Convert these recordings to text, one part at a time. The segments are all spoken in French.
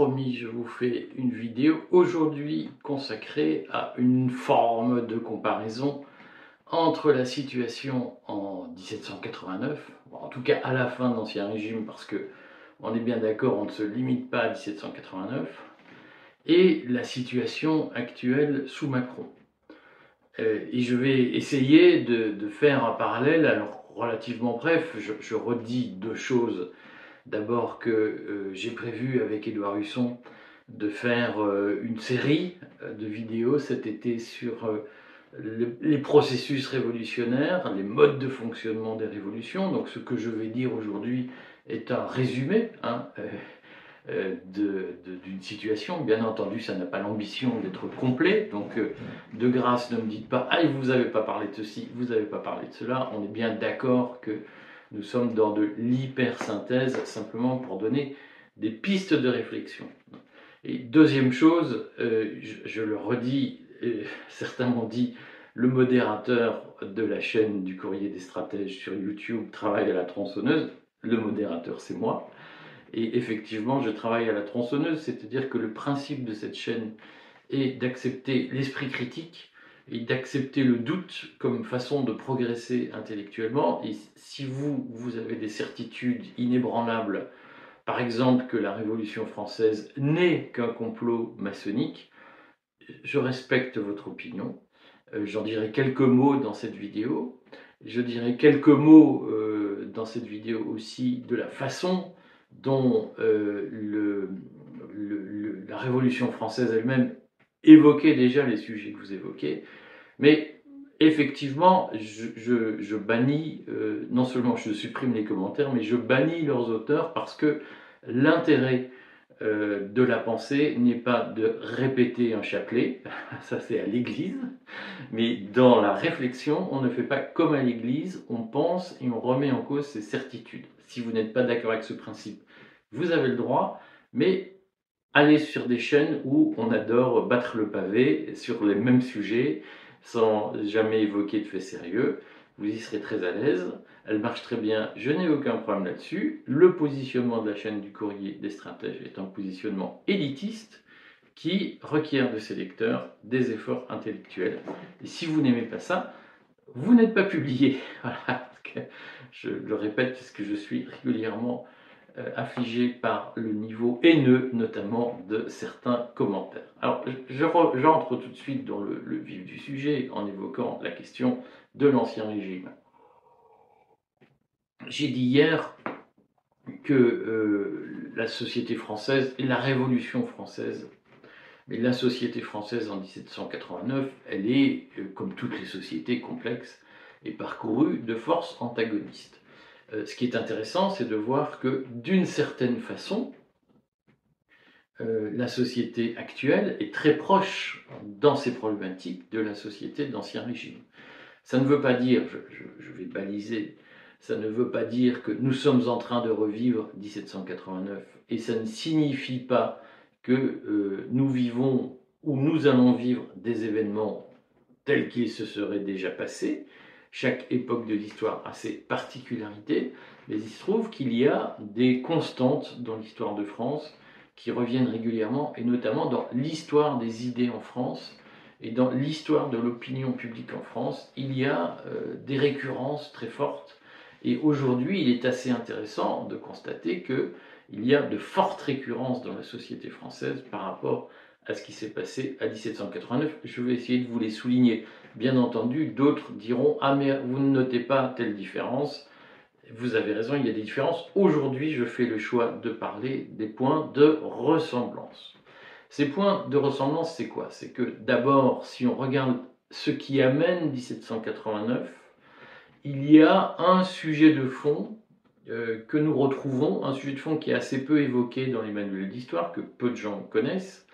Promis, je vous fais une vidéo aujourd'hui consacrée à une forme de comparaison entre la situation en 1789, en tout cas à la fin de l'Ancien Régime, parce que on est bien d'accord, on ne se limite pas à 1789, et la situation actuelle sous Macron. Euh, et je vais essayer de, faire un parallèle, alors relativement bref, je redis deux choses D'abord que euh, j'ai prévu avec Édouard Husson de faire euh, une série euh, de vidéos cet été sur les processus révolutionnaires, les modes de fonctionnement des révolutions. Donc ce que je vais dire aujourd'hui est un résumé hein, d'une situation. Bien entendu, ça n'a pas l'ambition d'être complet. Donc de grâce, ne me dites pas, ah, vous n'avez pas parlé de ceci, vous n'avez pas parlé de cela. On est bien d'accord que nous sommes dans de l'hypersynthèse, simplement pour donner des pistes de réflexion. Et deuxième chose, euh, je, le redis, certains m'ont dit, le modérateur de la chaîne du courrier des stratèges sur YouTube travaille à la tronçonneuse. Le modérateur, c'est moi. Et effectivement, je travaille à la tronçonneuse, c'est-à-dire que le principe de cette chaîne est d'accepter l'esprit critique et d'accepter le doute comme façon de progresser intellectuellement. Et si vous, vous avez des certitudes inébranlables, par exemple que la Révolution française n'est qu'un complot maçonnique, je respecte votre opinion. Euh, j'en dirai quelques mots dans cette vidéo. Je dirai quelques mots euh, dans cette vidéo aussi de la façon dont euh, la Révolution française elle-même évoquait déjà les sujets que vous évoquez. Mais effectivement, je, bannis, euh, non seulement je supprime les commentaires, mais je bannis leurs auteurs parce que l'intérêt euh, de la pensée n'est pas de répéter un chapelet, ça c'est à l'église, mais dans la réflexion, on ne fait pas comme à l'église, on pense et on remet en cause ses certitudes. Si vous n'êtes pas d'accord avec ce principe, vous avez le droit, mais allez sur des chaînes où on adore battre le pavé sur les mêmes sujets sans jamais évoquer de faits sérieux. Vous y serez très à l'aise. Elle marche très bien, je n'ai aucun problème là-dessus. Le positionnement de la chaîne du courrier des stratèges est un positionnement élitiste qui requiert de ses lecteurs des efforts intellectuels. Et si vous n'aimez pas ça, vous n'êtes pas publié. Voilà. Je le répète parce que je suis régulièrement euh, affligé par le niveau haineux, notamment de certains commentaires. Alors, j'entre tout de suite dans le, vif du sujet en évoquant la question de l'Ancien Régime. J'ai dit hier que euh, la société française la Révolution française, mais la société française en 1789, elle est, euh, comme toutes les sociétés complexes, est parcourue de forces antagonistes. Euh, ce qui est intéressant, c'est de voir que d'une certaine façon, euh, la société actuelle est très proche dans ses problématiques de la société d'Ancien Régime. Ça ne veut pas dire, je, vais baliser, ça ne veut pas dire que nous sommes en train de revivre 1789, et ça ne signifie pas que euh, nous vivons ou nous allons vivre des événements tels qu'ils se seraient déjà passés, chaque époque de l'histoire a ses particularités, mais il se trouve qu'il y a des constantes dans l'histoire de France qui reviennent régulièrement, et notamment dans l'histoire des idées en France et dans l'histoire de l'opinion publique en France, il y a euh, des récurrences très fortes. Et aujourd'hui, il est assez intéressant de constater qu'il y a de fortes récurrences dans la société française par rapport à ce qui s'est passé à 1789. Je vais essayer de vous les souligner. Bien entendu, d'autres diront Ah, mais vous ne notez pas telle différence. Vous avez raison, il y a des différences. Aujourd'hui, je fais le choix de parler des points de ressemblance. Ces points de ressemblance, c'est quoi? C'est que d'abord, si on regarde ce qui amène 1789, il y a un sujet de fond euh, que nous retrouvons, un sujet de fond qui est assez peu évoqué dans les manuels d'histoire, que peu de gens connaissent,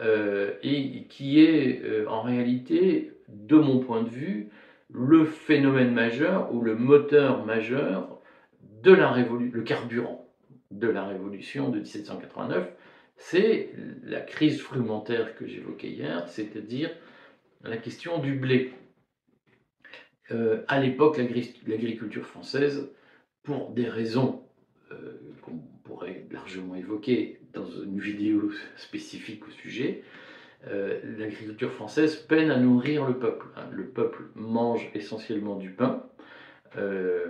euh, et qui est euh, en réalité, de mon point de vue, le phénomène majeur ou le moteur majeur de la révolution, le carburant de la révolution de 1789, c'est la crise frumentaire que j'évoquais hier, c'est-à-dire la question du blé. Euh, à l'époque, l'agriculture française, pour des raisons qu'on pourrait largement évoquer dans une vidéo spécifique au sujet, euh, l'agriculture française peine à nourrir le peuple. Hein. Le peuple mange essentiellement du pain, euh,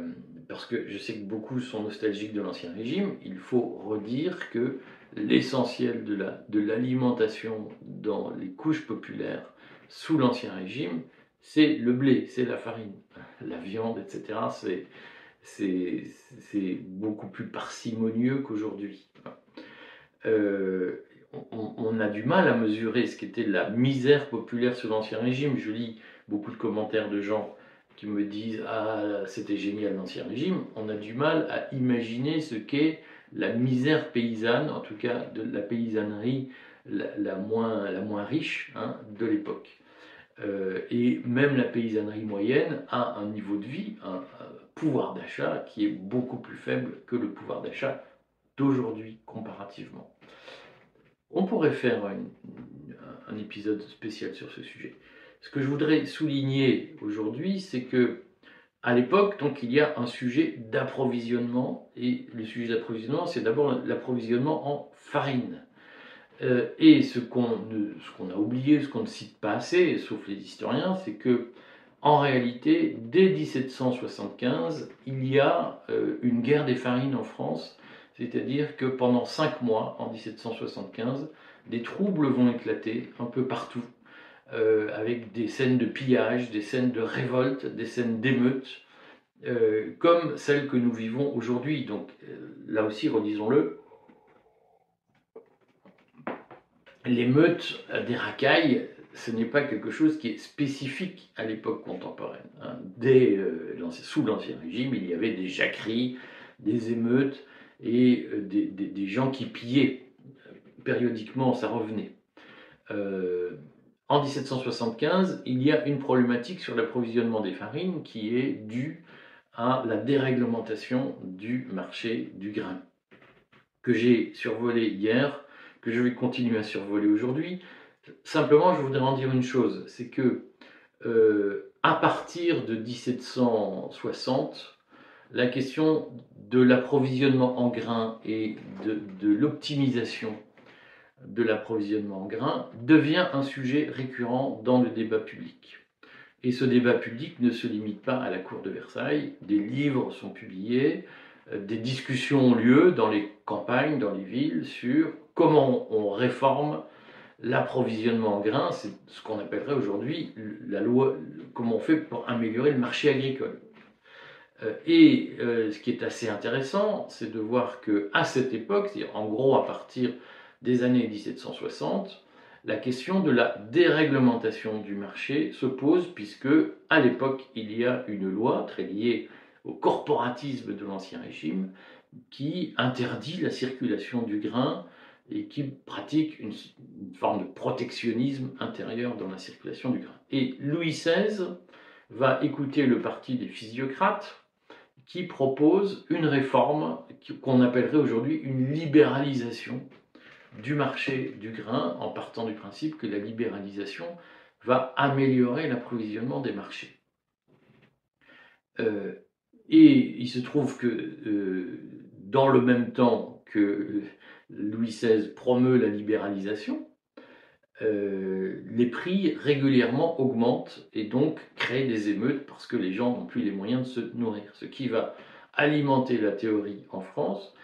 parce que je sais que beaucoup sont nostalgiques de l'Ancien Régime. Il faut redire que l'essentiel de l'alimentation dans les couches populaires sous l'Ancien Régime, c'est le blé, c'est la farine, la viande, etc. beaucoup plus parcimonieux qu'aujourd'hui. Euh, on, a du mal à mesurer ce qu'était la misère populaire sous l'Ancien Régime. Je lis beaucoup de commentaires de gens qui me disent Ah, c'était génial l'Ancien Régime. On a du mal à imaginer ce qu'est la misère paysanne, en tout cas de la paysannerie la, moins, la moins riche hein, de l'époque. Euh, et même la paysannerie moyenne a un niveau de vie, pouvoir d'achat qui est beaucoup plus faible que le pouvoir d'achat d'aujourd'hui comparativement. On pourrait faire un épisode spécial sur ce sujet. Ce que je voudrais souligner aujourd'hui, c'est que à l'époque, donc, il y a un sujet d'approvisionnement, et le sujet d'approvisionnement, c'est d'abord l'approvisionnement en farine. Euh, et ce qu'on a oublié, ce qu'on ne cite pas assez, sauf les historiens, c'est que en réalité, dès 1775, il y a euh, une guerre des farines en France c'est-à-dire que pendant cinq mois, en 1775, des troubles vont éclater un peu partout, euh, avec des scènes de pillage, des scènes de révolte, des scènes d'émeutes, euh, comme celles que nous vivons aujourd'hui. Donc là aussi, redisons-le, l'émeute des racailles, ce n'est pas quelque chose qui est spécifique à l'époque contemporaine. Hein. Dès, sous l'Ancien Régime, il y avait des jacqueries, des émeutes, et euh, des, gens qui pillaient. Périodiquement, ça revenait. Euh, en 1775, il y a une problématique sur l'approvisionnement des farines qui est due à la déréglementation du marché du grain, que j'ai survolé hier, que je vais continuer à survoler aujourd'hui. Simplement, je voudrais en dire une chose, c'est que euh, à partir de 1760, la question de l'approvisionnement en grains et de, l'optimisation de l'approvisionnement en grains devient un sujet récurrent dans le débat public. Et ce débat public ne se limite pas à la cour de Versailles. Des livres sont publiés, euh, des discussions ont lieu dans les campagnes, dans les villes, sur comment on réforme l'approvisionnement en grains. C'est ce qu'on appellerait aujourd'hui la loi, comment on fait pour améliorer le marché agricole. Euh, et euh, ce qui est assez intéressant, c'est de voir que à cette époque, c'est-à-dire en gros à partir des années 1760, la question de la déréglementation du marché se pose puisque à l'époque, il y a une loi très liée au corporatisme de l'Ancien Régime qui interdit la circulation du grain et qui pratique une, forme de protectionnisme intérieur dans la circulation du grain. Et Louis XVI va écouter le parti des physiocrates, qui propose une réforme qu'on appellerait aujourd'hui une libéralisation du marché du grain en partant du principe que la libéralisation va améliorer l'approvisionnement des marchés. Euh, et il se trouve que euh, dans le même temps que Louis XVI promeut la libéralisation, euh, les prix régulièrement augmentent et donc créent des émeutes parce que les gens n'ont plus les moyens de se nourrir. Ce qui va alimenter la théorie en France,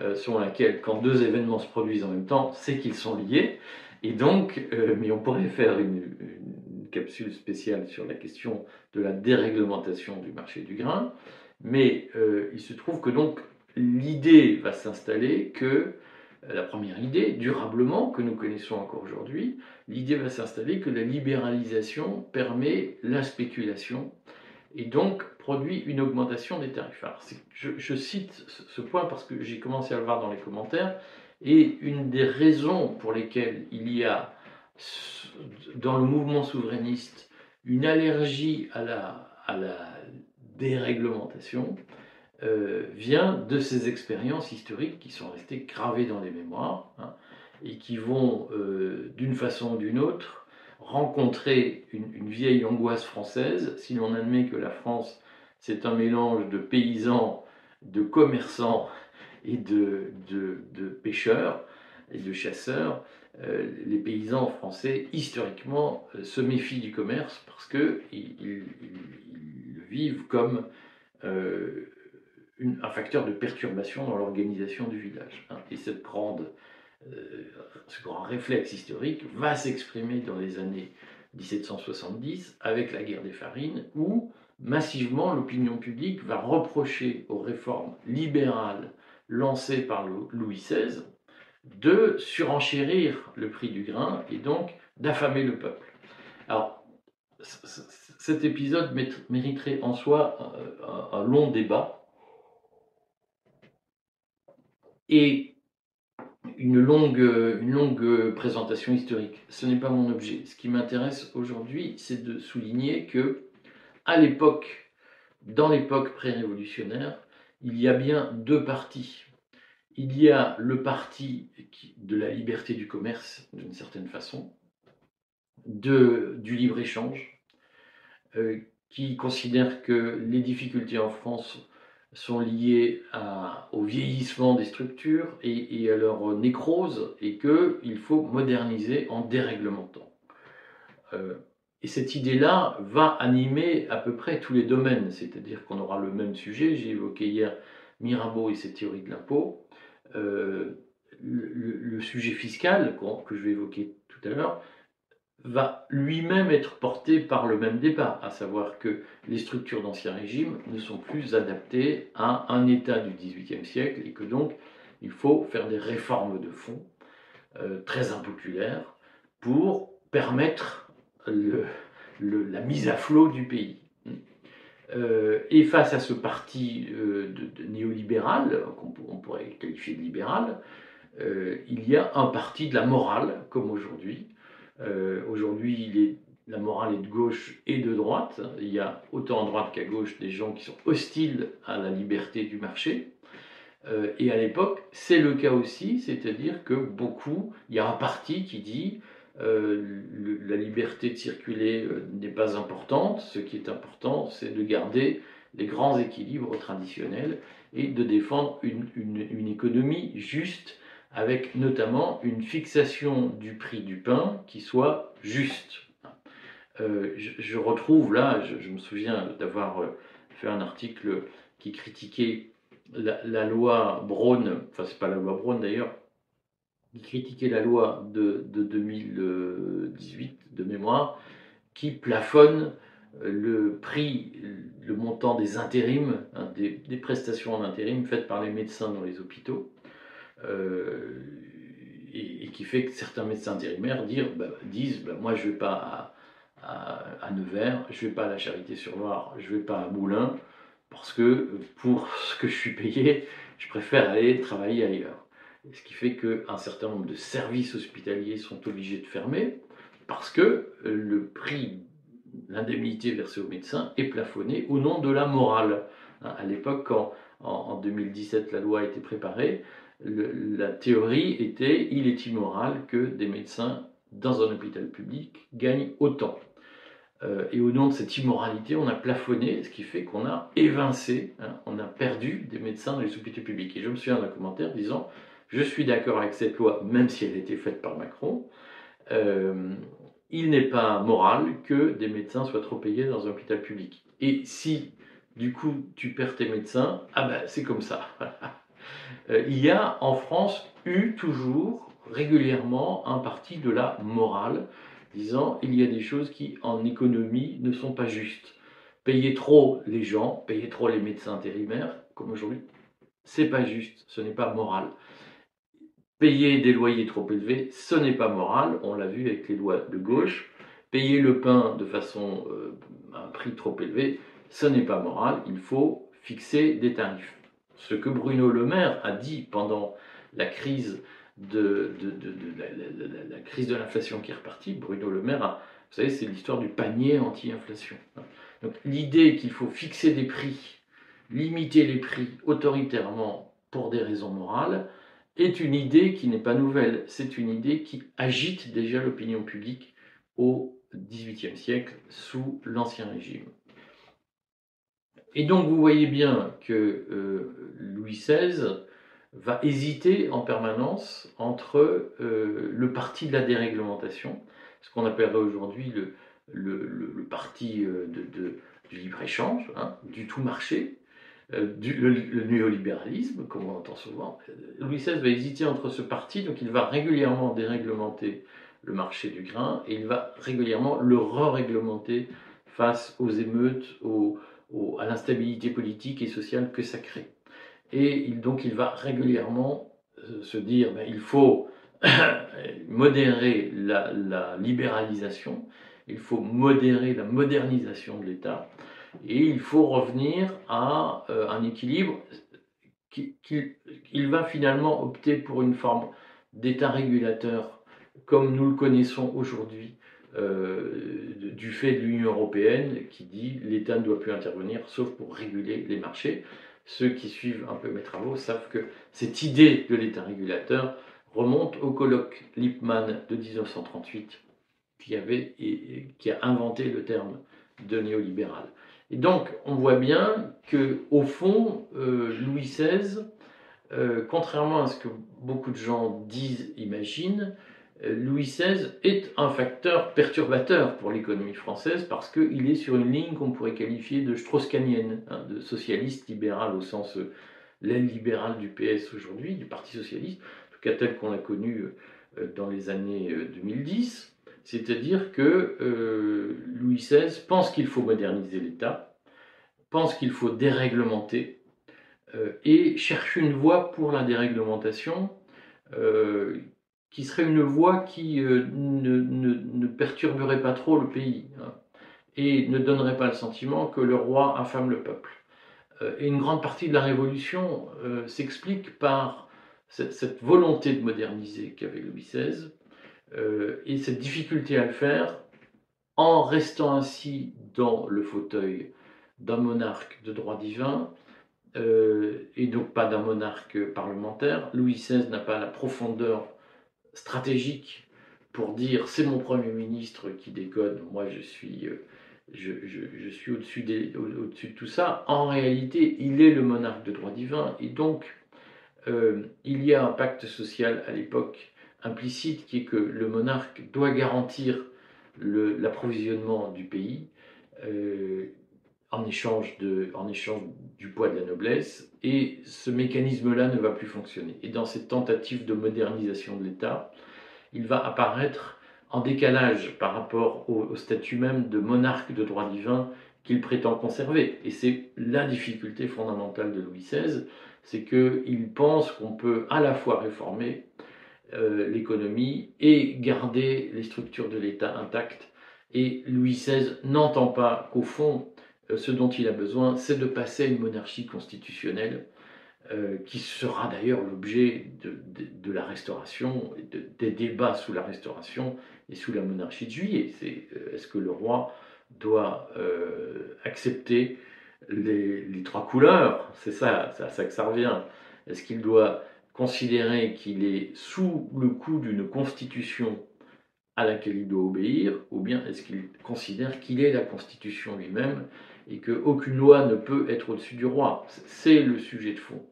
euh, selon laquelle quand deux événements se produisent en même temps, c'est qu'ils sont liés. Et donc, euh, mais on pourrait faire une, une, capsule spéciale sur la question de la déréglementation du marché du grain. Mais il se trouve que donc l'idée va s'installer que la première idée, durablement, que nous connaissons encore aujourd'hui, l'idée va s'installer que la libéralisation permet la spéculation et donc produit une augmentation des tarifs. je, cite ce point parce que j'ai commencé à le voir dans les commentaires, et une des raisons pour lesquelles il y a dans le mouvement souverainiste une allergie à la, à la déréglementation, euh, vient de ces expériences historiques qui sont restées gravées dans les mémoires hein, et qui vont, euh, d'une façon ou d'une autre, rencontrer une, vieille angoisse française. Si l'on admet que la France, c'est un mélange de paysans, de commerçants et de, de, pêcheurs, et de chasseurs, les paysans français, historiquement, se méfient du commerce parce qu'ils le vivent comme un facteur de perturbation dans l'organisation du village. Hein. Et cette grande, ce grand réflexe historique va s'exprimer dans les années 1770 avec la guerre des farines, où massivement l'opinion publique va reprocher aux réformes libérales lancées par Louis XVI de surenchérir le prix du grain et donc d'affamer le peuple. Alors, cet épisode mériterait en soi un long débat et une longue, une longue présentation historique. Ce n'est pas mon objet. Ce qui m'intéresse aujourd'hui, c'est de souligner que, à l'époque, dans l'époque pré-révolutionnaire, il y a bien deux partis. Il y a le parti de la liberté du commerce, d'une certaine façon, de, du libre-échange, euh, qui considère que les difficultés en France sont liées au vieillissement des structures et, à leur nécrose et qu'il faut moderniser en déréglementant. Euh, et cette idée-là va animer à peu près tous les domaines, c'est-à-dire qu'on aura le même sujet. J'ai évoqué hier Mirabeau et ses théories de l'impôt. Euh, le, sujet fiscal, que je vais évoquer tout à l'heure, va lui-même être porté par le même débat, à savoir que les structures d'Ancien Régime ne sont plus adaptées à un État du XVIIIe siècle et que donc il faut faire des réformes de fond euh, très impopulaires pour permettre la mise à flot du pays. Euh, et face à ce parti euh, de, néolibéral, qu'on pourrait qualifier de libéral, il y a un parti de la morale, comme aujourd'hui, euh, aujourd'hui, la morale est de gauche et de droite. Il y a autant à droite qu'à gauche des gens qui sont hostiles à la liberté du marché. Euh, et à l'époque, c'est le cas aussi, c'est-à-dire que beaucoup, il y a un parti qui dit euh, la liberté de circuler n'est pas importante, ce qui est important, c'est de garder les grands équilibres traditionnels et de défendre une économie juste avec notamment une fixation du prix du pain qui soit juste. Euh, je, retrouve là, je, me souviens d'avoir euh, fait un article qui critiquait la, loi Braun, enfin c'est pas la loi Braun d'ailleurs, qui critiquait la loi de, 2018 de mémoire, qui plafonne euh, le prix, le montant des intérims, hein, des, des, prestations en intérim faites par les médecins dans les hôpitaux. Euh, et, qui fait que certains médecins intérimaires bah, disent bah, Moi, je ne vais pas à, Nevers, je ne vais pas à la Charité-sur-Loire, je ne vais pas à Moulins, parce que pour ce que je suis payé, je préfère aller travailler ailleurs. Ce qui fait qu'un certain nombre de services hospitaliers sont obligés de fermer parce que le prix, l'indemnité versée aux médecins est plafonné au nom de la morale. Hein, à l'époque, quand en 2017 la loi a été préparée, la théorie était il est immoral que des médecins dans un hôpital public gagnent autant. Euh, et au nom de cette immoralité, on a plafonné, ce qui fait qu'on a évincé, hein, on a perdu des médecins dans les hôpitaux publics. Et je me souviens d'un commentaire disant Je suis d'accord avec cette loi, même si elle a été faite par Macron. Euh, il n'est pas moral que des médecins soient trop payés dans un hôpital public. Et si, du coup, tu perds tes médecins, ah ben c'est comme ça. Euh, il y a en France eu toujours régulièrement un parti de la morale disant il y a des choses qui en économie ne sont pas justes. Payer trop les gens, payer trop les médecins intérimaires, comme aujourd'hui, c'est pas juste, ce n'est pas moral. Payer des loyers trop élevés, ce n'est pas moral, on l'a vu avec les lois de gauche. Payer le pain de façon euh, à un prix trop élevé, ce n'est pas moral, il faut fixer des tarifs ce que Bruno Le Maire a dit pendant la crise de, l'inflation qui est repartie. Bruno Le Maire, a, vous savez, c'est l'histoire du panier anti-inflation. Donc l'idée qu'il faut fixer des prix, limiter les prix autoritairement pour des raisons morales, est une idée qui n'est pas nouvelle. C'est une idée qui agite déjà l'opinion publique au XVIIIe siècle sous l'Ancien Régime. Et donc vous voyez bien que euh, Louis XVI va hésiter en permanence entre le parti de la déréglementation, ce qu'on appellerait aujourd'hui le, le, parti de, du libre-échange, hein, du tout marché, le, néolibéralisme, comme on entend souvent. Louis XVI va hésiter entre ce parti, donc il va régulièrement déréglementer le marché du grain et il va régulièrement le re-réglementer face aux émeutes, à l'instabilité politique et sociale que ça crée. Et donc il va régulièrement euh, se dire ben, il faut modérer la, libéralisation, il faut modérer la modernisation de l'État, et il faut revenir à euh, un équilibre qu'il va finalement opter pour une forme d'État régulateur comme nous le connaissons aujourd'hui euh, du fait de l'Union européenne qui dit l'État ne doit plus intervenir sauf pour réguler les marchés. Ceux qui suivent un peu mes travaux savent que cette idée de l'État régulateur remonte au colloque Lippmann de 1938 qui, avait, qui a inventé le terme de néolibéral. Et donc on voit bien que au fond, euh, Louis XVI, euh, contrairement à ce que beaucoup de gens disent, imaginent, Louis XVI est un facteur perturbateur pour l'économie française parce qu'il est sur une ligne qu'on pourrait qualifier de strauss-kahnienne, hein, de socialiste libéral au sens euh, l'aile libérale du PS aujourd'hui, du Parti socialiste, en tout cas tel qu'on l'a connu euh, dans les années 2010. Euh, C'est-à-dire que Louis XVI pense qu'il faut moderniser l'État, pense qu'il faut déréglementer et cherche une voie pour la déréglementation qui serait une voie qui euh, ne, perturberait pas trop le pays hein, et ne donnerait pas le sentiment que le roi affame le peuple. Euh, et une grande partie de la Révolution euh, s'explique par cette, volonté de moderniser qu'avait Louis XVI et cette difficulté à le faire en restant ainsi dans le fauteuil d'un monarque de droit divin et donc pas d'un monarque parlementaire. Louis XVI n'a pas la profondeur stratégique pour dire c'est mon Premier ministre qui déconne, moi je suis, euh, je, suis au-dessus, au de tout ça. En réalité, il est le monarque de droit divin et donc euh, il y a un pacte social à l'époque implicite qui est que le monarque doit garantir l'approvisionnement du pays. Euh, en échange, de, en échange du poids de la noblesse, et ce mécanisme-là ne va plus fonctionner. Et dans cette tentative de modernisation de l'État, il va apparaître en décalage par rapport au, statut même de monarque de droit divin qu'il prétend conserver. Et c'est la difficulté fondamentale de Louis XVI, c'est qu'il pense qu'on peut à la fois réformer euh, l'économie et garder les structures de l'État intactes. Et Louis XVI n'entend pas qu'au fond, ce dont il a besoin, c'est de passer à une monarchie constitutionnelle, euh, qui sera d'ailleurs l'objet de, la restauration, des débats sous la restauration et sous la monarchie de juillet. C'est euh, est-ce que le roi doit accepter les, trois couleurs? C'est ça, c'est à ça que ça revient. Est-ce qu'il doit considérer qu'il est sous le coup d'une constitution à laquelle il doit obéir, ou bien est-ce qu'il considère qu'il est la constitution lui-même et qu'aucune loi ne peut être au-dessus du roi. C'est le sujet de fond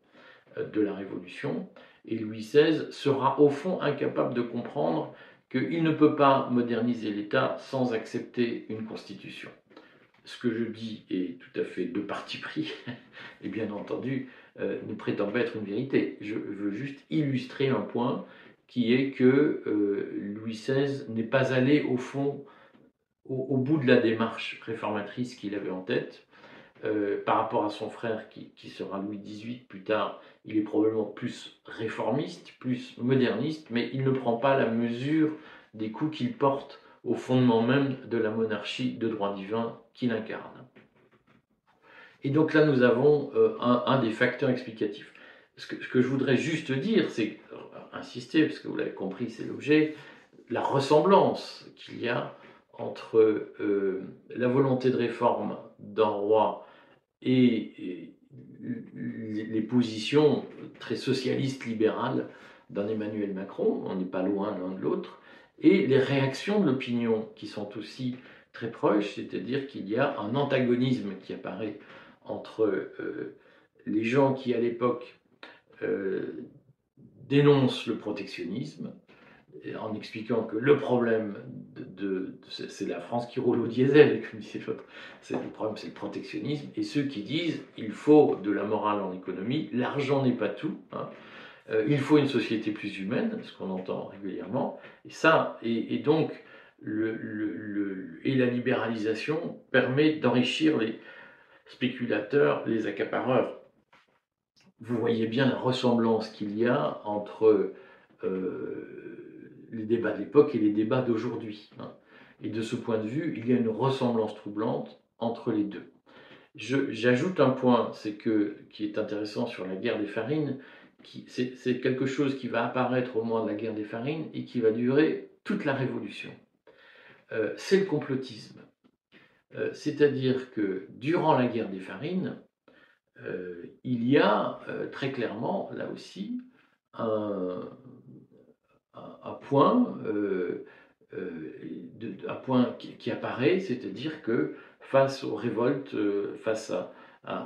euh, de la Révolution. Et Louis XVI sera au fond incapable de comprendre qu'il ne peut pas moderniser l'État sans accepter une constitution. Ce que je dis est tout à fait de parti pris, et bien entendu, euh, ne prétend pas être une vérité. Je veux juste illustrer un point qui est que euh, Louis XVI n'est pas allé au fond au, bout de la démarche réformatrice qu'il avait en tête, euh, par rapport à son frère qui, sera Louis XVIII plus tard, il est probablement plus réformiste, plus moderniste, mais il ne prend pas la mesure des coups qu'il porte au fondement même de la monarchie de droit divin qu'il incarne. Et donc là, nous avons euh, un, des facteurs explicatifs. Ce que, ce que je voudrais juste dire, c'est insister, parce que vous l'avez compris, c'est l'objet, la ressemblance qu'il y a entre euh, la volonté de réforme d'un roi et, les positions très socialistes libérales d'un Emmanuel Macron, on n'est pas loin l'un de l'autre, et les réactions de l'opinion qui sont aussi très proches, c'est-à-dire qu'il y a un antagonisme qui apparaît entre euh, les gens qui à l'époque dénonce le protectionnisme en expliquant que le problème de, c'est la France qui roule au diesel, comme disait l'autre. C'est le problème, c'est le protectionnisme. Et ceux qui disent il faut de la morale en économie, l'argent n'est pas tout. Hein. Euh, il faut une société plus humaine, ce qu'on entend régulièrement. Et ça, et, donc, le, et la libéralisation permet d'enrichir les spéculateurs, les accapareurs. Vous voyez bien la ressemblance qu'il y a entre euh, les débats de l'époque et les débats d'aujourd'hui. Hein. Et de ce point de vue, il y a une ressemblance troublante entre les deux. J'ajoute un point, c'est que qui est intéressant sur la guerre des farines, c'est quelque chose qui va apparaître au moment de la guerre des farines et qui va durer toute la révolution. Euh, c'est le complotisme. Euh, c'est-à-dire que durant la guerre des farines, euh, il y a très clairement, là aussi, un, un point, euh, euh, point qui, apparaît, c'est-à-dire que face aux révoltes, euh, face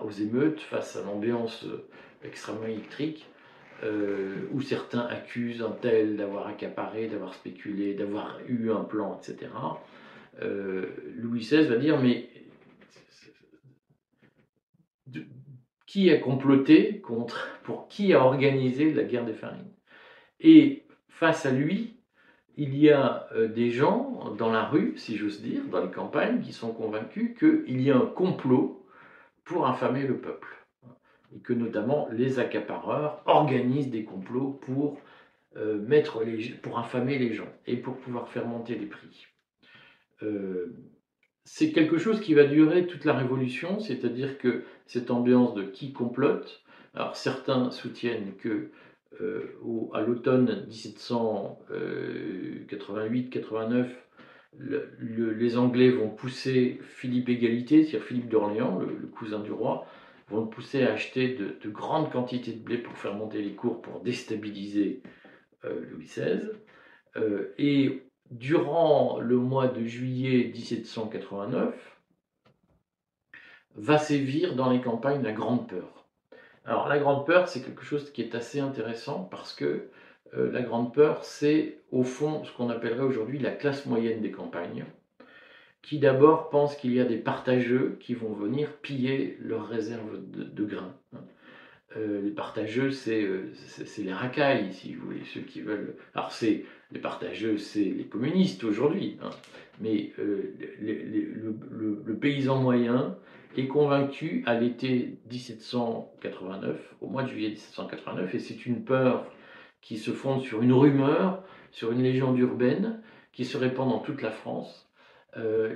aux émeutes, face à l'ambiance extrêmement électrique, où certains accusent un tel d'avoir accaparé, d'avoir spéculé, d'avoir eu un plan, etc., Louis XVI va dire, mais qui a comploté contre, pour qui a organisé la guerre des farines? Et face à lui, il y a euh, des gens dans la rue, si j'ose dire, dans les campagnes, qui sont convaincus qu'il y a un complot pour affamer le peuple. Et que notamment les accapareurs organisent des complots pour, euh, mettre les, pour affamer les gens et pour pouvoir faire monter les prix. Euh, c'est quelque chose qui va durer toute la révolution, c'est-à-dire que cette ambiance de qui complote, alors certains soutiennent que euh, à l'automne 1788-89, les Anglais vont pousser Philippe Égalité, c'est-à-dire Philippe d'Orléans, le, cousin du roi, vont le pousser à acheter de, grandes quantités de blé pour faire monter les cours, pour déstabiliser euh, Louis XVI. Euh, et durant le mois de juillet 1789, va sévir dans les campagnes la grande peur. Alors la grande peur, c'est quelque chose qui est assez intéressant parce que euh, la grande peur, c'est au fond ce qu'on appellerait aujourd'hui la classe moyenne des campagnes, qui d'abord pense qu'il y a des partageux qui vont venir piller leurs réserves de, grains. Euh, les partageux, euh, c'est les racailles, si vous voulez, ceux qui veulent. Alors, c'est les partageux, c'est les communistes aujourd'hui, hein. mais le, paysan moyen, est convaincu à l'été 1789, au mois de juillet 1789, et c'est une peur qui se fonde sur une rumeur, sur une légende urbaine qui se répand dans toute la France. Euh,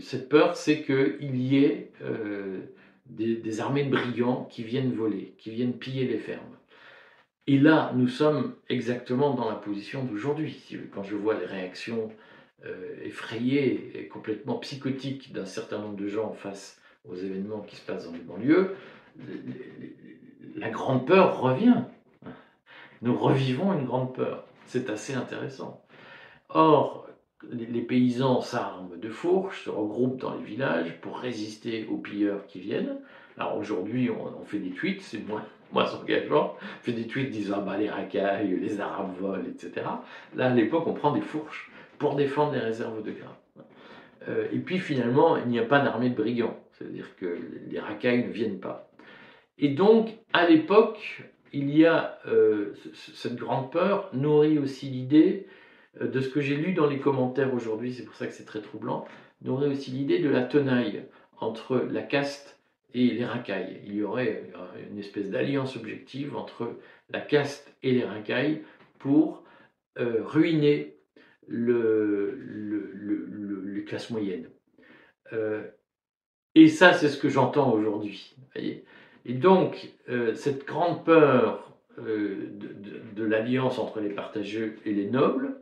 cette peur, c'est qu'il y ait euh, des, armées de brigands qui viennent voler, qui viennent piller les fermes. Et là, nous sommes exactement dans la position d'aujourd'hui. Quand je vois les réactions euh, effrayées et complètement psychotiques d'un certain nombre de gens face aux événements qui se passent dans les banlieues, la grande peur revient. Nous revivons une grande peur. C'est assez intéressant. Or, les paysans s'arment de fourches, se regroupent dans les villages pour résister aux pilleurs qui viennent. Alors aujourd'hui, on, fait des tweets, c'est moins, moins engageant. On fait des tweets disant bah, les racailles, les arabes volent, etc. Là, à l'époque, on prend des fourches pour défendre les réserves de grains. Euh, et puis finalement, il n'y a pas d'armée de brigands, c'est-à-dire que les racailles ne viennent pas. Et donc, à l'époque, il y a euh, cette grande peur nourrit aussi l'idée euh, de ce que j'ai lu dans les commentaires aujourd'hui, c'est pour ça que c'est très troublant, nourrit aussi l'idée de la tenaille entre la caste et les racailles. Il y aurait une espèce d'alliance objective entre la caste et les racailles pour ruiner le, le, les classes moyennes. Euh, et ça, c'est ce que j'entends aujourd'hui. Et donc, euh, cette grande peur euh, de, l'alliance entre les partageux et les nobles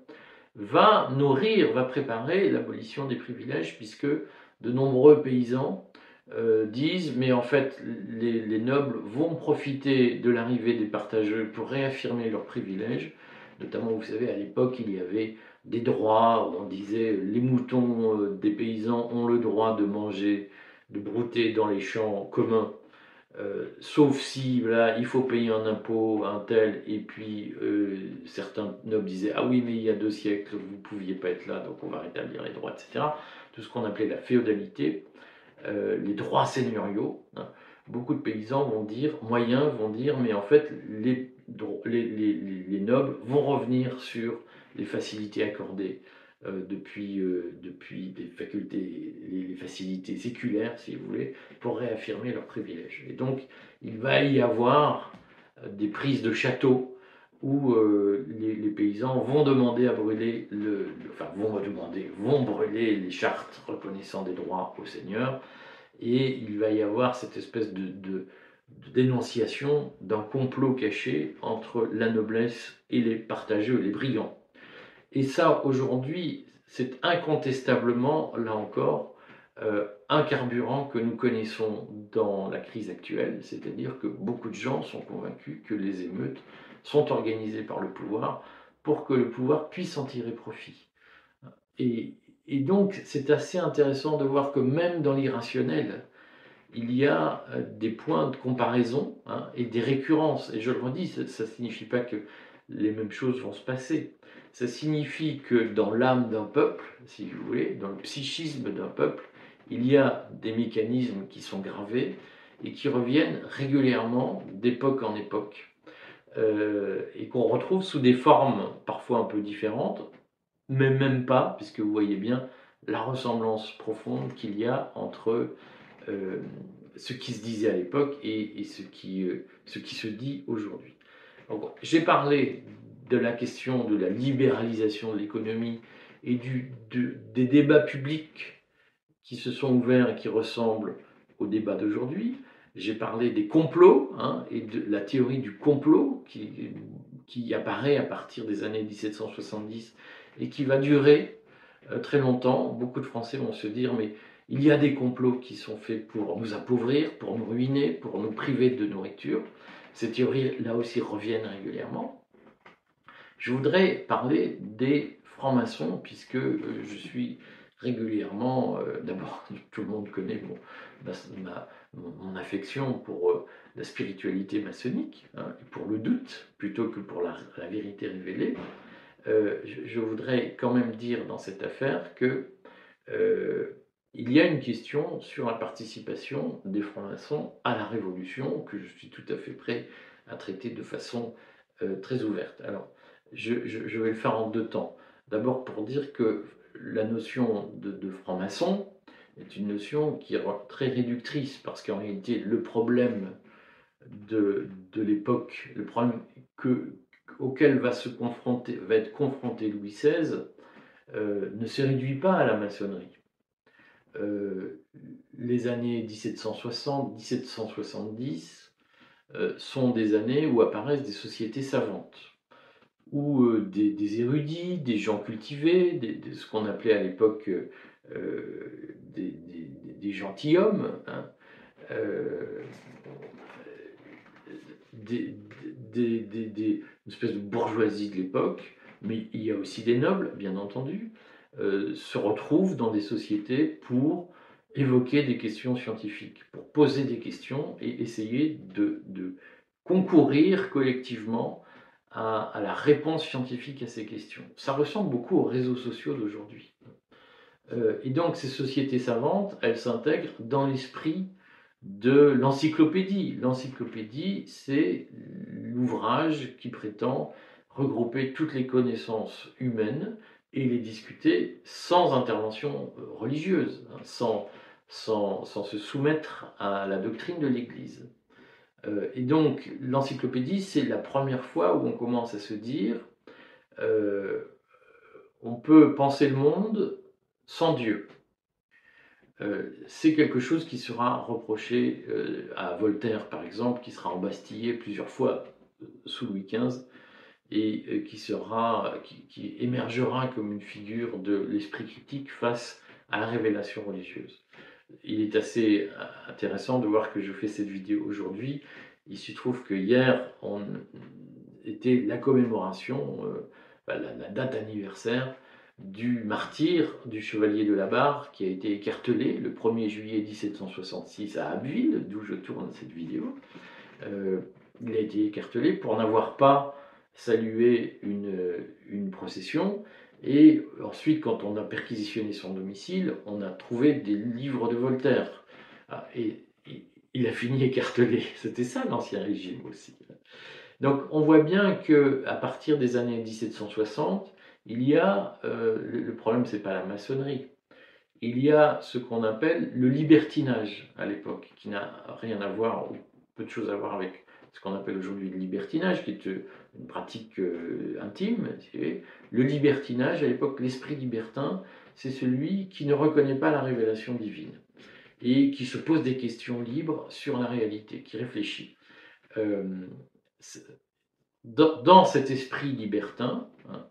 va nourrir, va préparer l'abolition des privilèges, puisque de nombreux paysans disent, mais en fait, les, les nobles vont profiter de l'arrivée des partageux pour réaffirmer leurs privilèges. Notamment, vous savez, à l'époque, il y avait des droits, on disait les moutons euh, des paysans ont le droit de manger, de brouter dans les champs communs euh, sauf si là, il faut payer un impôt, un tel, et puis euh, certains nobles disaient Ah oui, mais il y a deux siècles, vous ne pouviez pas être là, donc on va rétablir les droits, etc. Tout ce qu'on appelait la féodalité, euh, les droits seigneuriaux. Hein. Beaucoup de paysans vont dire, moyens vont dire, mais en fait, les, les, les, les nobles vont revenir sur les facilités accordées depuis, euh, depuis des facultés, les, facilités séculaires, si vous voulez, pour réaffirmer leurs privilèges. Et donc, il va y avoir euh, des prises de châteaux où les, paysans vont demander à brûler le, enfin vont demander, vont brûler les chartes reconnaissant des droits aux seigneurs, et il va y avoir cette espèce de, de dénonciation d'un complot caché entre la noblesse et les partageux, les brigands. Et ça, aujourd'hui, c'est incontestablement, là encore, euh, un carburant que nous connaissons dans la crise actuelle, c'est-à-dire que beaucoup de gens sont convaincus que les émeutes sont organisées par le pouvoir pour que le pouvoir puisse en tirer profit. Et, donc, c'est assez intéressant de voir que même dans l'irrationnel, il y a euh, des points de comparaison hein, et des récurrences. Et je le redis, ça ne signifie pas que les mêmes choses vont se passer. Ça signifie que dans l'âme d'un peuple, si vous voulez, dans le psychisme d'un peuple, il y a des mécanismes qui sont gravés et qui reviennent régulièrement d'époque en époque, euh, et qu'on retrouve sous des formes parfois un peu différentes, mais même pas, puisque vous voyez bien la ressemblance profonde qu'il y a entre euh, ce qui se disait à l'époque et, euh, ce qui se dit aujourd'hui. J'ai parlé de la question de la libéralisation de l'économie et des débats publics qui se sont ouverts et qui ressemblent au débat d'aujourd'hui. J'ai parlé des complots hein, et de la théorie du complot qui, qui, apparaît à partir des années 1770 et qui va durer euh, très longtemps. Beaucoup de Français vont se dire mais il y a des complots qui sont faits pour nous appauvrir, pour nous ruiner, pour nous priver de nourriture. Ces théories là aussi reviennent régulièrement. Je voudrais parler des francs-maçons, puisque euh, je suis régulièrement, euh, d'abord tout le monde connaît mon, affection pour euh, la spiritualité maçonnique, hein, pour le doute plutôt que pour la, vérité révélée. Je, voudrais quand même dire dans cette affaire que il y a une question sur la participation des francs-maçons à la Révolution que je suis tout à fait prêt à traiter de façon très ouverte. Alors, je, vais le faire en deux temps. D'abord pour dire que la notion de, franc-maçon est une notion qui est très réductrice, parce qu'en réalité, le problème de, l'époque, le problème auquel va, se confronter, va être confronté Louis XVI, euh, ne se réduit pas à la maçonnerie. Euh, les années 1760-1770 euh, sont des années où apparaissent des sociétés savantes où euh, des, érudits, des gens cultivés, des, ce qu'on appelait à l'époque euh, des, gentilshommes, hein, des, une espèce de bourgeoisie de l'époque, mais il y a aussi des nobles, bien entendu, se retrouvent dans des sociétés pour évoquer des questions scientifiques, pour poser des questions et essayer de, de concourir collectivement à, la réponse scientifique à ces questions. Ça ressemble beaucoup aux réseaux sociaux d'aujourd'hui. Euh, et donc ces sociétés savantes, elles s'intègrent dans l'esprit de l'encyclopédie. L'encyclopédie, c'est l'ouvrage qui prétend regrouper toutes les connaissances humaines et les discuter sans intervention euh, religieuse, hein, sans, sans, sans se soumettre à la doctrine de l'Église. Euh, et donc, l'encyclopédie, c'est la première fois où on commence à se dire, euh, on peut penser le monde sans Dieu. Euh, c'est quelque chose qui sera reproché à Voltaire, par exemple, qui sera embastillé plusieurs fois sous Louis XV et qui, sera, qui émergera comme une figure de l'esprit critique face à la révélation religieuse il est assez euh, intéressant de voir que je fais cette vidéo aujourd'hui. Il se trouve que hier, on était la commémoration, euh, la, date anniversaire du martyr du chevalier de la Barre qui a été écartelé le 1er juillet 1766 à Abbeville, d'où je tourne cette vidéo. Euh, il a été écartelé pour n'avoir pas salué une, une, procession. Et ensuite, quand on a perquisitionné son domicile, on a trouvé des livres de Voltaire. Ah, et, il a fini écartelé. C'était ça l'ancien régime aussi. Donc on voit bien que à partir des années 1760, il y a euh, le problème, c'est pas la maçonnerie. Il y a ce qu'on appelle le libertinage à l'époque, qui n'a rien à voir ou peu de choses à voir avec ce qu'on appelle aujourd'hui le libertinage, qui est euh, une pratique euh, intime. Le libertinage, à l'époque, l'esprit libertin, c'est celui qui ne reconnaît pas la révélation divine et qui se pose des questions libres sur la réalité, qui réfléchit. dans, cet esprit libertin, hein,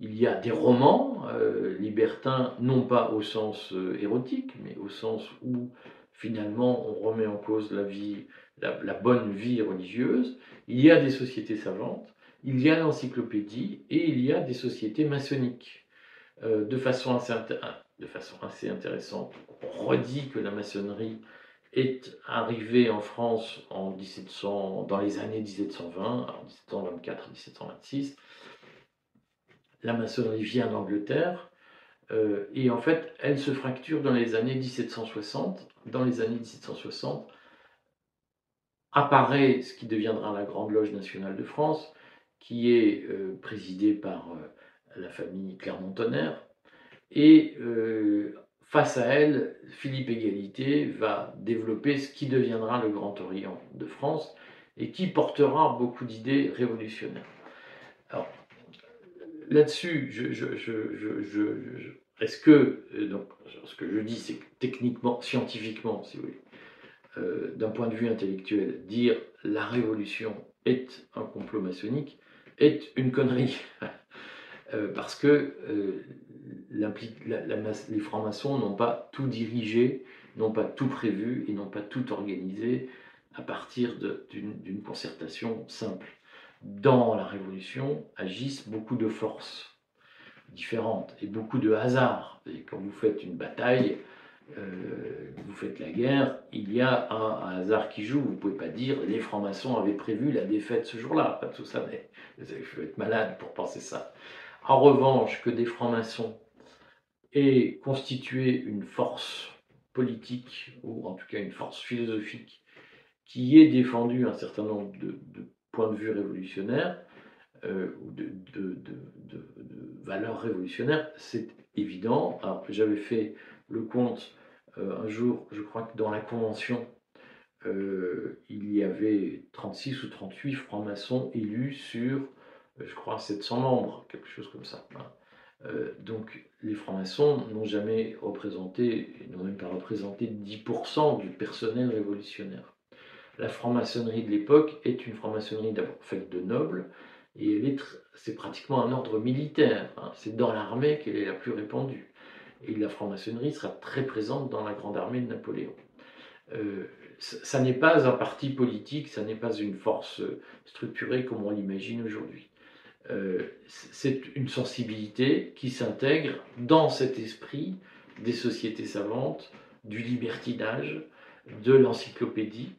il y a des romans euh, libertins, non pas au sens euh, érotique, mais au sens où finalement on remet en cause la vie, la, bonne vie religieuse. Il y a des sociétés savantes, il y a l'encyclopédie et il y a des sociétés maçonniques. Euh, de, façon assez, de façon assez intéressante, on redit que la maçonnerie est arrivée en France en 1700, dans les années 1720, en 1724-1726 la maçonnerie vient d'Angleterre, euh, et en fait, elle se fracture dans les années 1760. Dans les années 1760, apparaît ce qui deviendra la Grande Loge nationale de France, qui est euh, présidée par euh, la famille Clermont-Tonnerre, et face à elle, Philippe Égalité va développer ce qui deviendra le Grand Orient de France, et qui portera beaucoup d'idées révolutionnaires. Alors, là-dessus, est-ce que, euh, donc, ce que je dis, c'est que techniquement, scientifiquement, si vous voulez, euh, d'un point de vue intellectuel, dire la révolution est un complot maçonnique est une connerie. Euh, parce que les francs-maçons n'ont pas tout dirigé, n'ont pas tout prévu et n'ont pas tout organisé à partir d'une concertation simple dans la Révolution agissent beaucoup de forces différentes et beaucoup de hasards. Et quand vous faites une bataille, euh, vous faites la guerre, il y a un, hasard qui joue. Vous ne pouvez pas dire les francs-maçons avaient prévu la défaite ce jour-là. Pas tout ça, mais il faut être malade pour penser ça. En revanche, que des francs-maçons aient constitué une force politique, ou en tout cas une force philosophique, qui ait défendu un certain nombre de point de vue révolutionnaire euh, de, de, valeurs révolutionnaires, c'est évident. Alors, j'avais fait le compte un jour, je crois que dans la Convention, euh, il y avait 36 ou 38 francs-maçons élus sur, je crois, 700 membres, quelque chose comme ça. Hein. donc les francs-maçons n'ont jamais représenté, n'ont même pas représenté 10% du personnel révolutionnaire. La franc-maçonnerie de l'époque est une franc-maçonnerie d'abord faite de nobles, et c'est pratiquement un ordre militaire. Hein. C'est dans l'armée qu'elle est la plus répandue. Et la franc-maçonnerie sera très présente dans la grande armée de Napoléon. Euh, ça n'est pas un parti politique, ça n'est pas une force structurée comme on l'imagine aujourd'hui. Euh, c'est une sensibilité qui s'intègre dans cet esprit des sociétés savantes, du libertinage, de l'encyclopédie,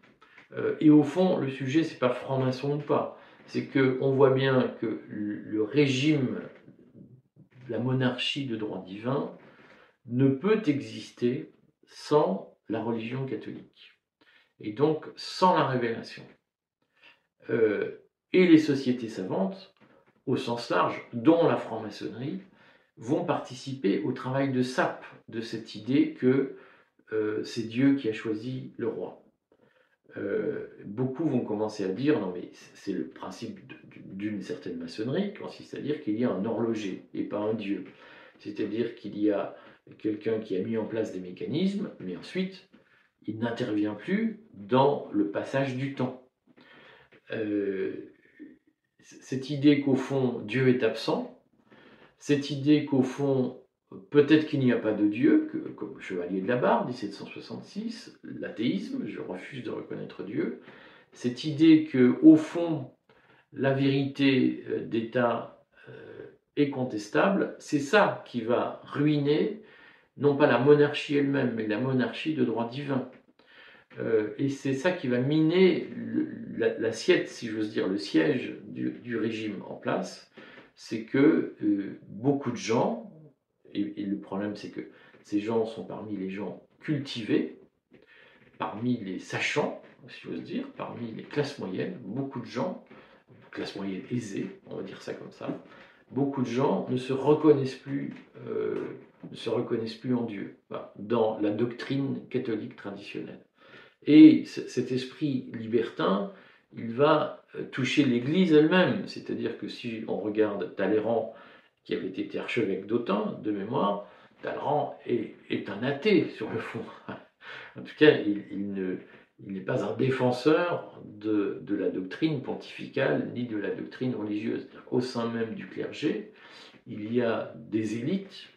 euh, et au fond, le sujet, c'est pas franc-maçon ou pas. C'est qu'on voit bien que le régime, la monarchie de droit divin, ne peut exister sans la religion catholique. Et donc sans la révélation. Euh, et les sociétés savantes, au sens large, dont la franc-maçonnerie, vont participer au travail de sape de cette idée que euh, c'est Dieu qui a choisi le roi. Euh, beaucoup vont commencer à dire non mais c'est le principe d'une certaine maçonnerie qui consiste à dire qu'il y a un horloger et pas un dieu. C'est-à-dire qu'il y a quelqu'un qui a mis en place des mécanismes, mais ensuite il n'intervient plus dans le passage du temps. Euh, cette idée qu'au fond Dieu est absent, cette idée qu'au fond Peut-être qu'il n'y a pas de Dieu, que, comme Chevalier de la Barre, 1766, l'athéisme, je refuse de reconnaître Dieu. Cette idée que, au fond, la vérité euh, d'État euh, est contestable, c'est ça qui va ruiner non pas la monarchie elle-même, mais la monarchie de droit divin. Euh, et c'est ça qui va miner l'assiette, si j'ose dire, le siège du, régime en place. C'est que euh, beaucoup de gens, et, le problème c'est que ces gens sont parmi les gens cultivés, parmi les sachants, si j'ose dire, parmi les classes moyennes, beaucoup de gens, classe moyenne aisée, on va dire ça comme ça, beaucoup de gens ne se reconnaissent plus, euh, ne se reconnaissent plus en Dieu, dans la doctrine catholique traditionnelle. Et cet esprit libertin, il va euh, toucher l'Église elle-même. C'est-à-dire que si on regarde Talleyrand, qui avait été archevêque d'Autun, de mémoire, Talleyrand est, est, un athée sur le fond. en tout cas, il, ne, il n'est pas un défenseur de, de, la doctrine pontificale ni de la doctrine religieuse. Au sein même du clergé, il y a des élites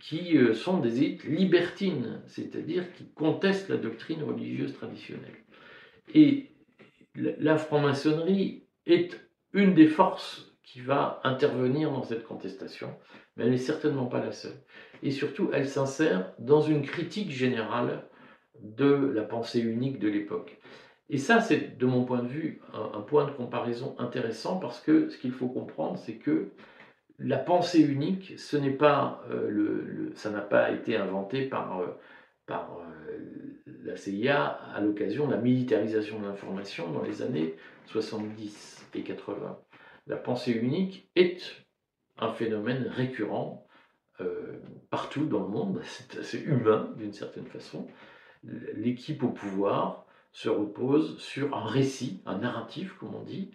qui euh, sont des élites libertines, c'est-à-dire qui contestent la doctrine religieuse traditionnelle. Et la franc-maçonnerie est une des forces qui va intervenir dans cette contestation, mais elle n'est certainement pas la seule. Et surtout, elle s'insère dans une critique générale de la pensée unique de l'époque. Et ça, c'est de mon point de vue un, point de comparaison intéressant parce que ce qu'il faut comprendre, c'est que la pensée unique, ce n'est pas euh, le, ça n'a pas été inventé par, euh, par euh, la CIA à l'occasion de la militarisation de l'information dans les années 70 et 80. La pensée unique est un phénomène récurrent partout dans le monde, c'est assez humain d'une certaine façon. L'équipe au pouvoir se repose sur un récit, un narratif, comme on dit,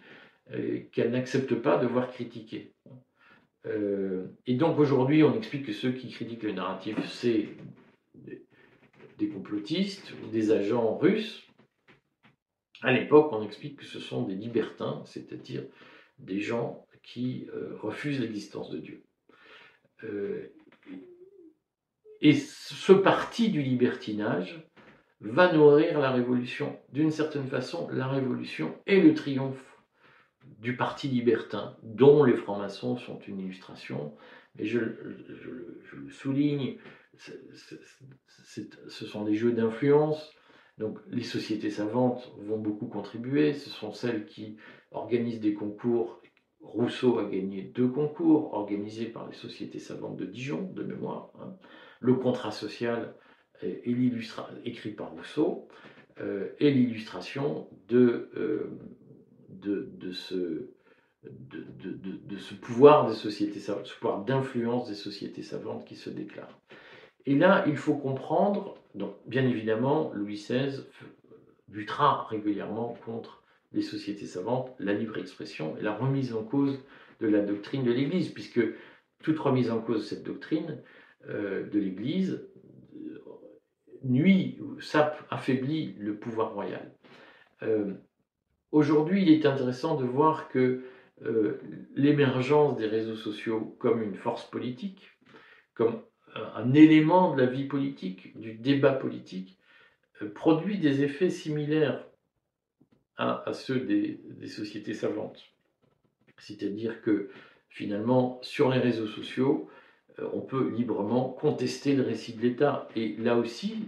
qu'elle n'accepte pas de voir critiquer. Euh, et donc aujourd'hui, on explique que ceux qui critiquent le narratif, c'est des, complotistes ou des agents russes. À l'époque, on explique que ce sont des libertins, c'est-à-dire des gens qui euh, refusent l'existence de Dieu. Euh, et ce parti du libertinage va nourrir la révolution. D'une certaine façon, la révolution est le triomphe du Parti libertin, dont les francs-maçons sont une illustration. Mais je, le souligne, ce sont des jeux d'influence. Donc les sociétés savantes vont beaucoup contribuer. Ce sont celles qui organisent des concours. Rousseau a gagné deux concours organisés par les sociétés savantes de Dijon, de mémoire. Hein. Le contrat social et, écrit par Rousseau euh, et l'illustration de, euh, de, ce, de, ce pouvoir des sociétés savantes, ce pouvoir d'influence des sociétés savantes qui se déclarent. Et là, il faut comprendre, donc bien évidemment, Louis XVI butera régulièrement contre les sociétés savantes, la libre expression et la remise en cause de la doctrine de l'Église, puisque toute remise en cause de cette doctrine euh, de l'Église euh, nuit, sape, affaiblit le pouvoir royal. Euh, Aujourd'hui, il est intéressant de voir que euh, l'émergence des réseaux sociaux comme une force politique, comme un élément de la vie politique, du débat politique, euh, produit des effets similaires à, ceux des, sociétés savantes. C'est-à-dire que finalement, sur les réseaux sociaux, on peut librement contester le récit de l'État. Et là aussi,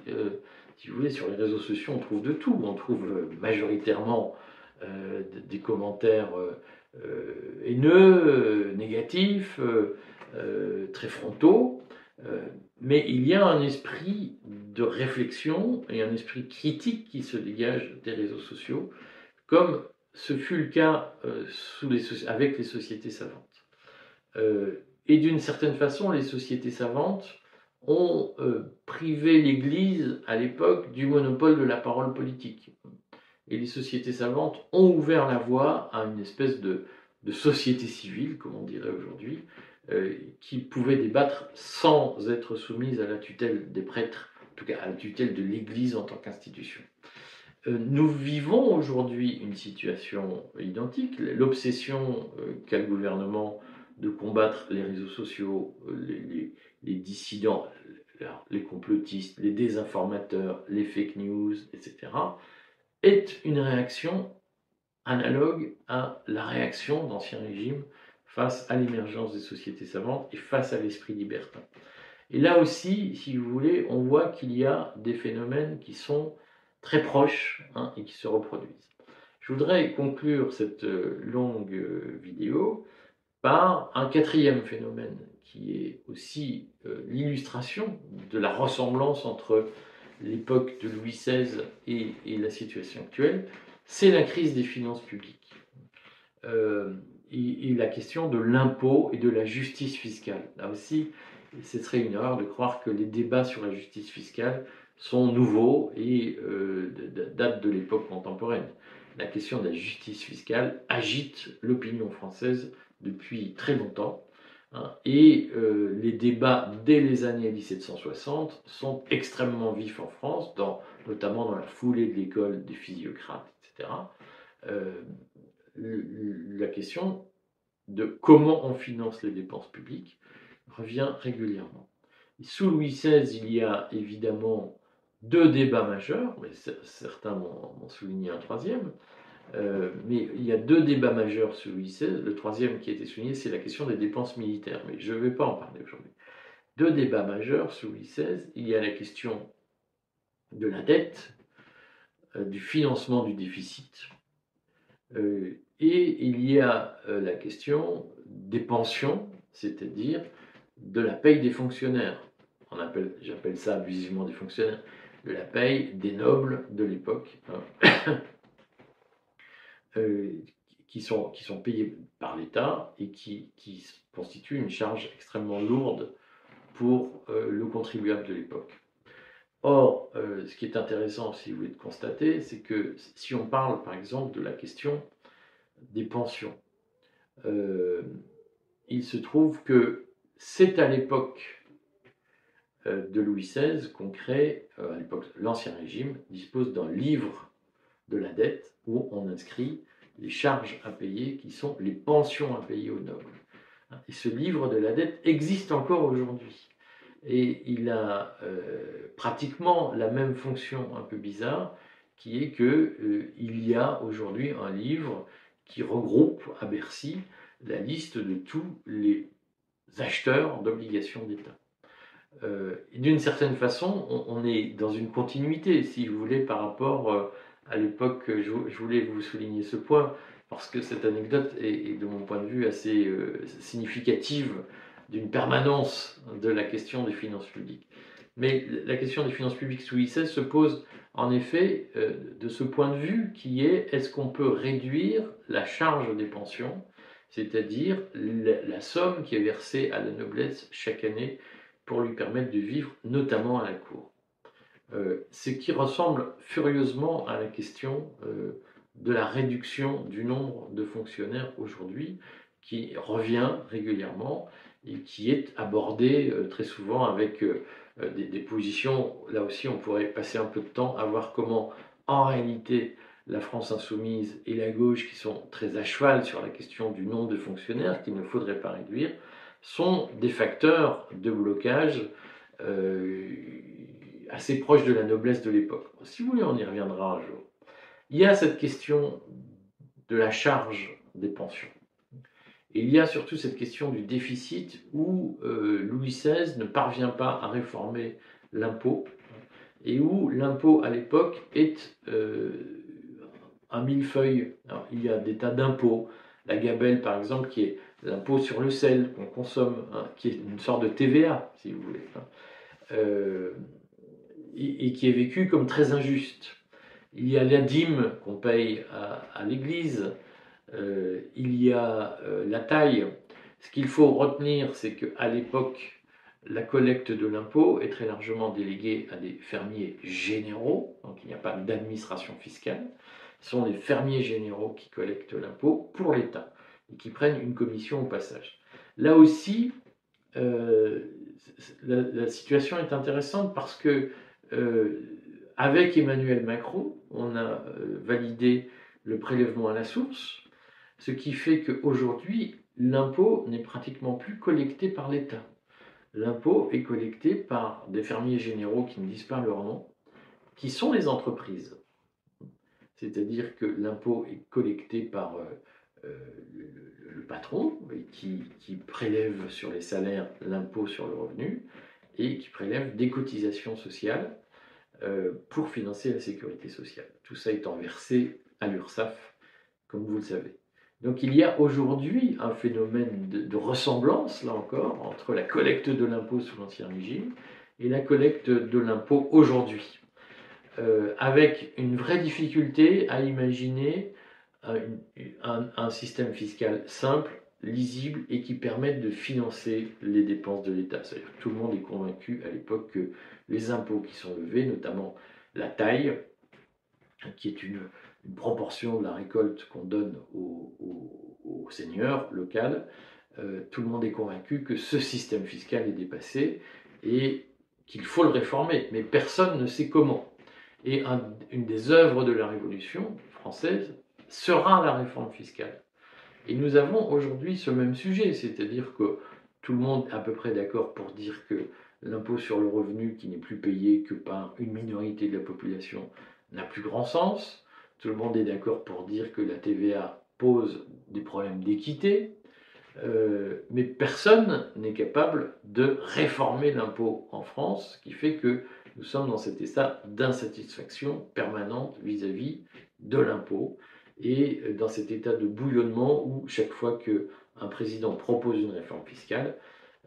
si vous voulez, sur les réseaux sociaux, on trouve de tout. On trouve majoritairement euh, des commentaires euh, euh, haineux, négatifs, très frontaux, mais il y a un esprit de réflexion et un esprit critique qui se dégage des réseaux sociaux, comme ce fut le cas avec les sociétés savantes. Et d'une certaine façon, les sociétés savantes ont privé l'Église à l'époque du monopole de la parole politique et les sociétés savantes ont ouvert la voie à une espèce de, société civile, comme on dirait aujourd'hui, euh, qui pouvait débattre sans être soumise à la tutelle des prêtres, en tout cas à la tutelle de l'Église en tant qu'institution. Euh, nous vivons aujourd'hui une situation identique. L'obsession euh, qu'a le gouvernement de combattre les réseaux sociaux, les, les dissidents, les complotistes, les désinformateurs, les fake news, etc., est une réaction analogue à la réaction d'Ancien Régime face à l'émergence des sociétés savantes et face à l'esprit libertin. Et là aussi, si vous voulez, on voit qu'il y a des phénomènes qui sont très proches hein, et qui se reproduisent. Je voudrais conclure cette euh, longue euh, vidéo par un quatrième phénomène qui est aussi euh, l'illustration de la ressemblance entre l'époque de Louis XVI et, la situation actuelle, c'est la crise des finances publiques et, la question de l'impôt et de la justice fiscale. Là aussi, ce serait une erreur de croire que les débats sur la justice fiscale sont nouveaux et datent de l'époque contemporaine la question de la justice fiscale agite l'opinion française depuis très longtemps. Hein, et euh, les débats dès les années 1760 sont extrêmement vifs en France, notamment dans la foulée de l'école des physiocrates, etc. Euh, la question de comment on finance les dépenses publiques revient régulièrement. sous Louis XVI, il y a évidemment deux débats majeurs, mais certains m'ont souligné un troisième. Euh, mais il y a deux débats majeurs sous Louis XVI. Le troisième qui a été souligné, c'est la question des dépenses militaires, mais je ne vais pas en parler aujourd'hui. Deux débats majeurs sous Louis XVI. Il y a la question de la dette, euh, du financement du déficit, euh, et il y a la question des pensions, c'est-à-dire de la paye des fonctionnaires. On appelle, j'appelle ça abusivement des fonctionnaires de la paye des nobles de l'époque, hein. euh, qui, sont, qui sont payés par l'État et qui, qui, constituent une charge extrêmement lourde pour euh, le contribuable de l'époque. Or, euh, ce qui est intéressant, si vous voulez, de constater, c'est que si on parle, par exemple, de la question des pensions, il se trouve que c'est à l'époque de Louis XVI qu'on crée, à l'époque, l'Ancien Régime dispose d'un livre de la dette où on inscrit les charges à payer qui sont les pensions à payer aux nobles. Et ce livre de la dette existe encore aujourd'hui. Et il a euh, pratiquement la même fonction un peu bizarre, qui est qu'il il y a aujourd'hui un livre qui regroupe à Bercy la liste de tous les acheteurs d'obligations d'État. Euh, d'une certaine façon, on, est dans une continuité, si vous voulez, par rapport euh, à l'époque. Je, je, voulais vous souligner ce point parce que cette anecdote est, de mon point de vue, assez euh, significative d'une permanence de la question des finances publiques. Mais la question des finances publiques sous ICS se pose en effet de ce point de vue qui est est-ce qu'on peut réduire la charge des pensions, c'est-à-dire la somme qui est versée à la noblesse chaque année pour lui permettre de vivre, notamment à la cour? Euh, ce qui ressemble furieusement à la question euh, de la réduction du nombre de fonctionnaires aujourd'hui, qui revient régulièrement et qui est abordée euh, très souvent avec des, positions, là aussi on pourrait passer un peu de temps à voir comment en réalité la France insoumise et la gauche, qui sont très à cheval sur la question du nombre de fonctionnaires qu'il ne faudrait pas réduire, sont des facteurs de blocage assez proches de la noblesse de l'époque. Si vous voulez, on y reviendra un jour. Il y a cette question de la charge des pensions. Et il y a surtout cette question du déficit où euh, Louis XVI ne parvient pas à réformer l'impôt et où l'impôt à l'époque est euh, un millefeuille. il y a des tas d'impôts, la gabelle par exemple qui est l'impôt sur le sel qu'on consomme, hein, qui est une sorte de TVA, si vous voulez, hein, euh, et, qui est vécu comme très injuste. Il y a la dîme qu'on paye à, l'Église, euh, il y a euh, la taille. Ce qu'il faut retenir, c'est qu'à l'époque, la collecte de l'impôt est très largement déléguée à des fermiers généraux, donc il n'y a pas d'administration fiscale. Ce sont les fermiers généraux qui collectent l'impôt pour l'État et qui prennent une commission au passage. Là aussi, euh, la, situation est intéressante parce que avec Emmanuel Macron, on a euh, validé le prélèvement à la source, ce qui fait qu'aujourd'hui, l'impôt n'est pratiquement plus collecté par l'État. L'impôt est collecté par des fermiers généraux qui ne disent pas leur nom, qui sont les entreprises. C'est-à-dire que l'impôt est collecté par le, patron qui, qui, prélève sur les salaires l'impôt sur le revenu et qui prélève des cotisations sociales pour financer la sécurité sociale. Tout ça étant versé à l'URSSAF, comme vous le savez. Donc il y a aujourd'hui un phénomène de, ressemblance, là encore, entre la collecte de l'impôt sous l'Ancien Régime et la collecte de l'impôt aujourd'hui. Euh, avec une vraie difficulté à imaginer un, système fiscal simple, lisible et qui permette de financer les dépenses de l'État. C'est-à-dire que tout le monde est convaincu à l'époque que les impôts qui sont levés, notamment la taille, qui est une, proportion de la récolte qu'on donne au, seigneur local, euh, tout le monde est convaincu que ce système fiscal est dépassé et qu'il faut le réformer, mais personne ne sait comment. Et une des œuvres de la Révolution française sera la réforme fiscale. Et nous avons aujourd'hui ce même sujet, c'est-à-dire que tout le monde est à peu près d'accord pour dire que l'impôt sur le revenu qui n'est plus payé que par une minorité de la population n'a plus grand sens. Tout le monde est d'accord pour dire que la TVA pose des problèmes d'équité, euh, mais personne n'est capable de réformer l'impôt en France, ce qui fait que nous sommes dans cet état d'insatisfaction permanente vis-à-vis de l'impôt et dans cet état de bouillonnement où chaque fois qu'un président propose une réforme fiscale,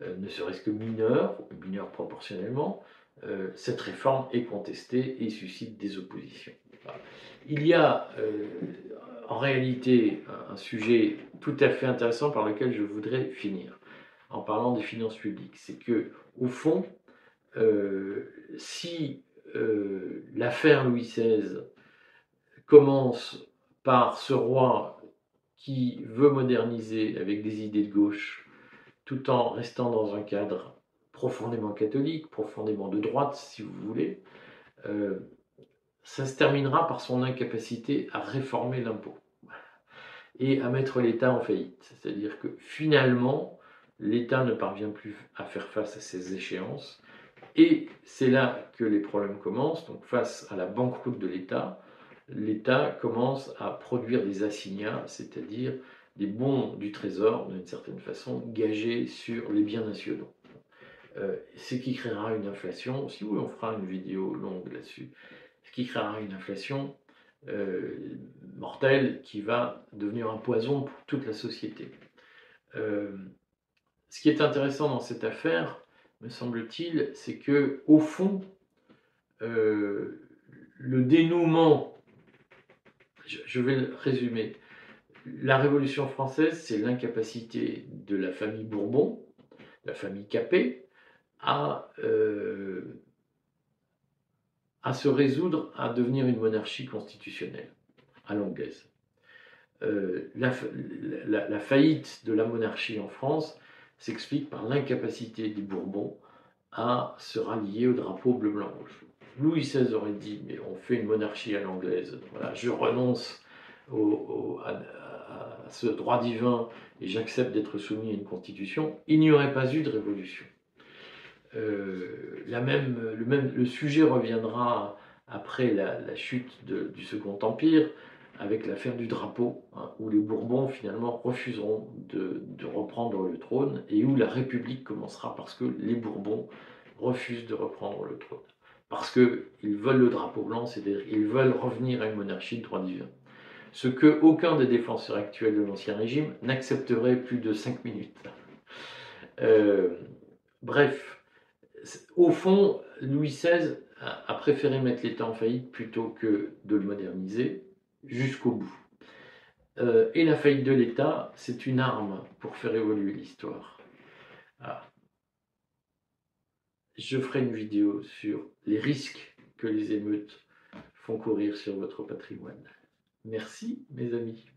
euh, ne serait-ce que mineure, mineure proportionnellement, euh, cette réforme est contestée et suscite des oppositions. Il y a euh, en réalité un sujet tout à fait intéressant par lequel je voudrais finir en parlant des finances publiques. C'est que, au fond, euh, si l'affaire Louis XVI commence par ce roi qui veut moderniser avec des idées de gauche, tout en restant dans un cadre profondément catholique, profondément de droite, si vous voulez, euh, ça se terminera par son incapacité à réformer l'impôt et à mettre l'État en faillite. C'est-à-dire que finalement, l'État ne parvient plus à faire face à ces échéances. Et c'est là que les problèmes commencent. Donc face à la banqueroute de l'État, l'État commence à produire des assignats, c'est-à-dire des bons du Trésor, d'une certaine façon, gagés sur les biens nationaux. Euh, ce qui créera une inflation, si oui, on fera une vidéo longue là-dessus, ce qui créera une inflation euh, mortelle qui va devenir un poison pour toute la société. Euh, ce qui est intéressant dans cette affaire, me semble-t-il, c'est que au fond, le dénouement, je, vais résumer, la Révolution française, c'est l'incapacité de la famille Bourbon, la famille Capet, à, euh, se résoudre à devenir une monarchie constitutionnelle à l'anglaise. Euh, la, faillite de la monarchie en France s'explique par l'incapacité des Bourbons à se rallier au drapeau bleu-blanc-rouge. Louis XVI aurait dit, mais on fait une monarchie à l'anglaise, je renonce à, ce droit divin et j'accepte d'être soumis à une constitution, il n'y aurait pas eu de révolution. Euh, le sujet reviendra après la, chute du Second Empire, avec l'affaire du drapeau, hein, où les Bourbons finalement refuseront de, reprendre le trône et où la République commencera parce que les Bourbons refusent de reprendre le trône. Parce qu'ils veulent le drapeau blanc, c'est-à-dire qu'ils veulent revenir à une monarchie de droit divin. Ce que aucun des défenseurs actuels de l'Ancien Régime n'accepterait plus de cinq minutes. Euh, bref, au fond, Louis XVI a, préféré mettre l'État en faillite plutôt que de le moderniser jusqu'au bout. Euh, et la faillite de l'État, c'est une arme pour faire évoluer l'histoire. Ah. Je ferai une vidéo sur les risques que les émeutes font courir sur votre patrimoine. Merci mes amis.